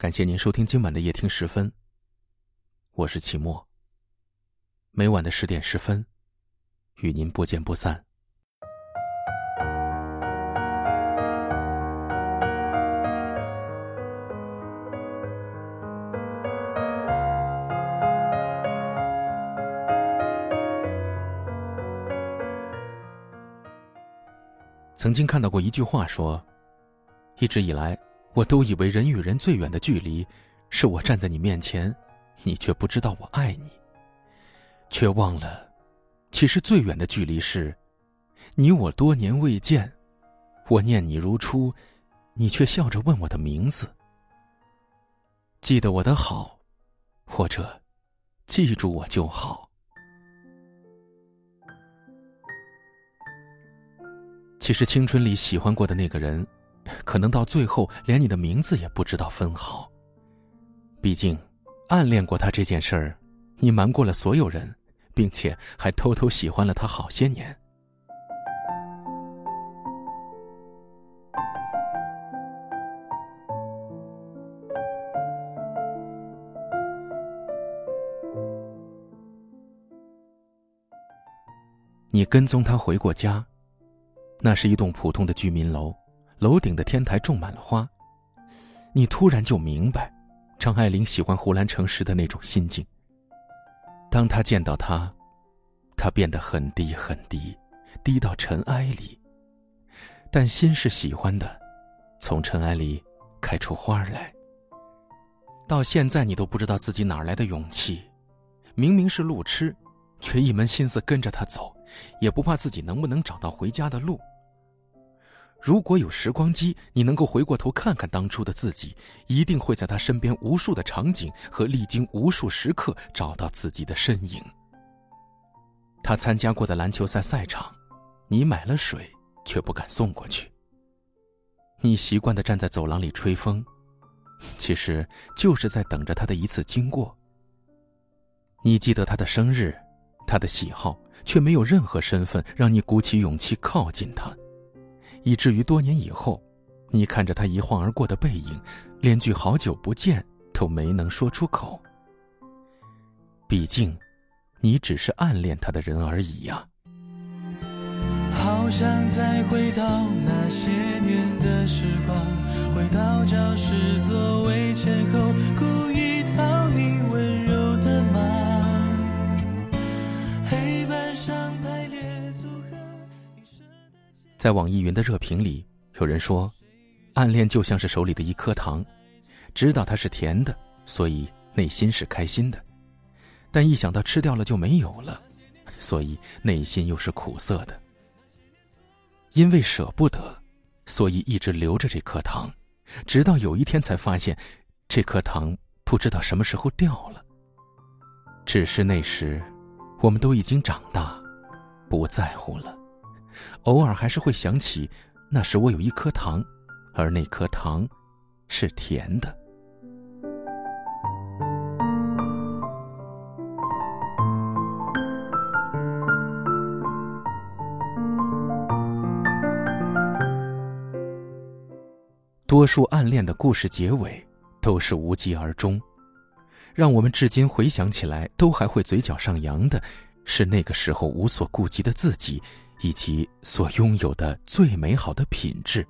感谢您收听今晚的夜听十分。我是齐墨。每晚的十点十分，与您不见不散。曾经看到过一句话说：“一直以来。”我都以为人与人最远的距离，是我站在你面前，你却不知道我爱你。却忘了，其实最远的距离是，你我多年未见，我念你如初，你却笑着问我的名字。记得我的好，或者记住我就好。其实青春里喜欢过的那个人。可能到最后连你的名字也不知道分毫。毕竟，暗恋过他这件事儿，你瞒过了所有人，并且还偷偷喜欢了他好些年。你跟踪他回过家，那是一栋普通的居民楼。楼顶的天台种满了花，你突然就明白，张爱玲喜欢胡兰成时的那种心境。当他见到他，他变得很低很低，低到尘埃里，但心是喜欢的，从尘埃里开出花来。到现在你都不知道自己哪来的勇气，明明是路痴，却一门心思跟着他走，也不怕自己能不能找到回家的路。如果有时光机，你能够回过头看看当初的自己，一定会在他身边无数的场景和历经无数时刻找到自己的身影。他参加过的篮球赛赛场，你买了水却不敢送过去。你习惯的站在走廊里吹风，其实就是在等着他的一次经过。你记得他的生日，他的喜好，却没有任何身份让你鼓起勇气靠近他。以至于多年以后，你看着他一晃而过的背影，连句“好久不见”都没能说出口。毕竟，你只是暗恋他的人而已呀。好想再回到那些年的时光，回到教室座位前后，故意在网易云的热评里，有人说，暗恋就像是手里的一颗糖，知道它是甜的，所以内心是开心的；但一想到吃掉了就没有了，所以内心又是苦涩的。因为舍不得，所以一直留着这颗糖，直到有一天才发现，这颗糖不知道什么时候掉了。只是那时，我们都已经长大，不在乎了。偶尔还是会想起，那时我有一颗糖，而那颗糖是甜的。多数暗恋的故事结尾都是无疾而终，让我们至今回想起来都还会嘴角上扬的，是那个时候无所顾及的自己。以及所拥有的最美好的品质：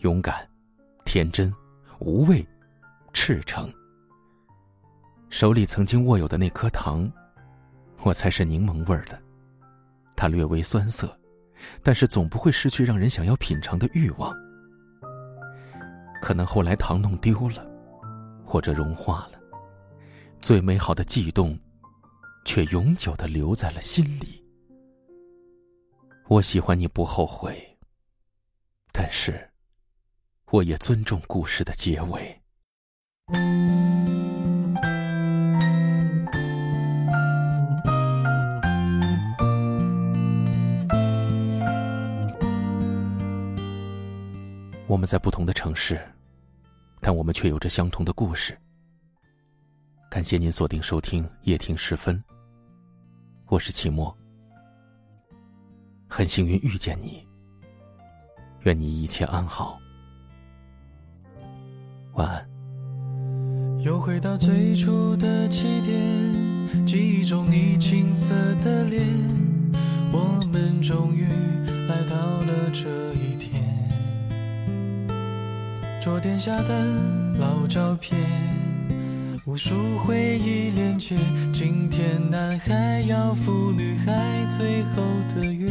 勇敢、天真、无畏、赤诚。手里曾经握有的那颗糖，我猜是柠檬味儿的。它略微酸涩，但是总不会失去让人想要品尝的欲望。可能后来糖弄丢了，或者融化了，最美好的悸动，却永久的留在了心里。我喜欢你不后悔，但是，我也尊重故事的结尾。我们在不同的城市，但我们却有着相同的故事。感谢您锁定收听夜听时分，我是齐墨。很幸运遇见你，愿你一切安好，晚安。又回到最初的起点，记忆中你青涩的脸，我们终于来到了这一天。桌垫下的老照片，无数回忆连接。今天男孩要赴女孩最后的约，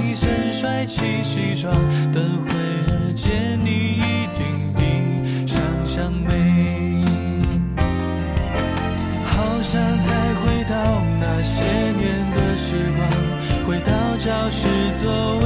一身帅气西装，等会儿见你一定比想象美。好想再回到那些年的时光，回到教室座位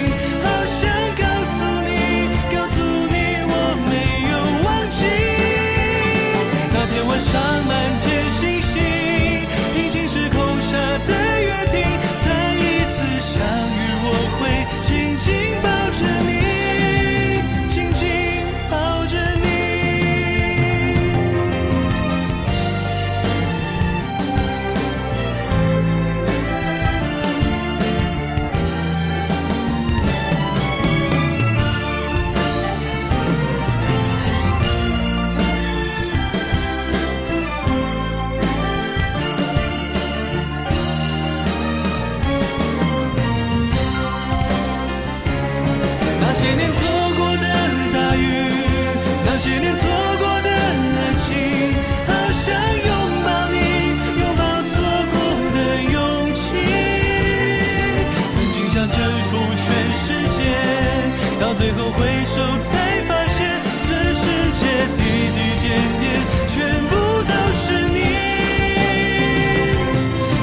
最后回首才发现，这世界滴滴点点，全部都是你。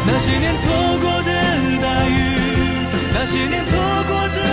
那些年错过的大雨，那些年错过的。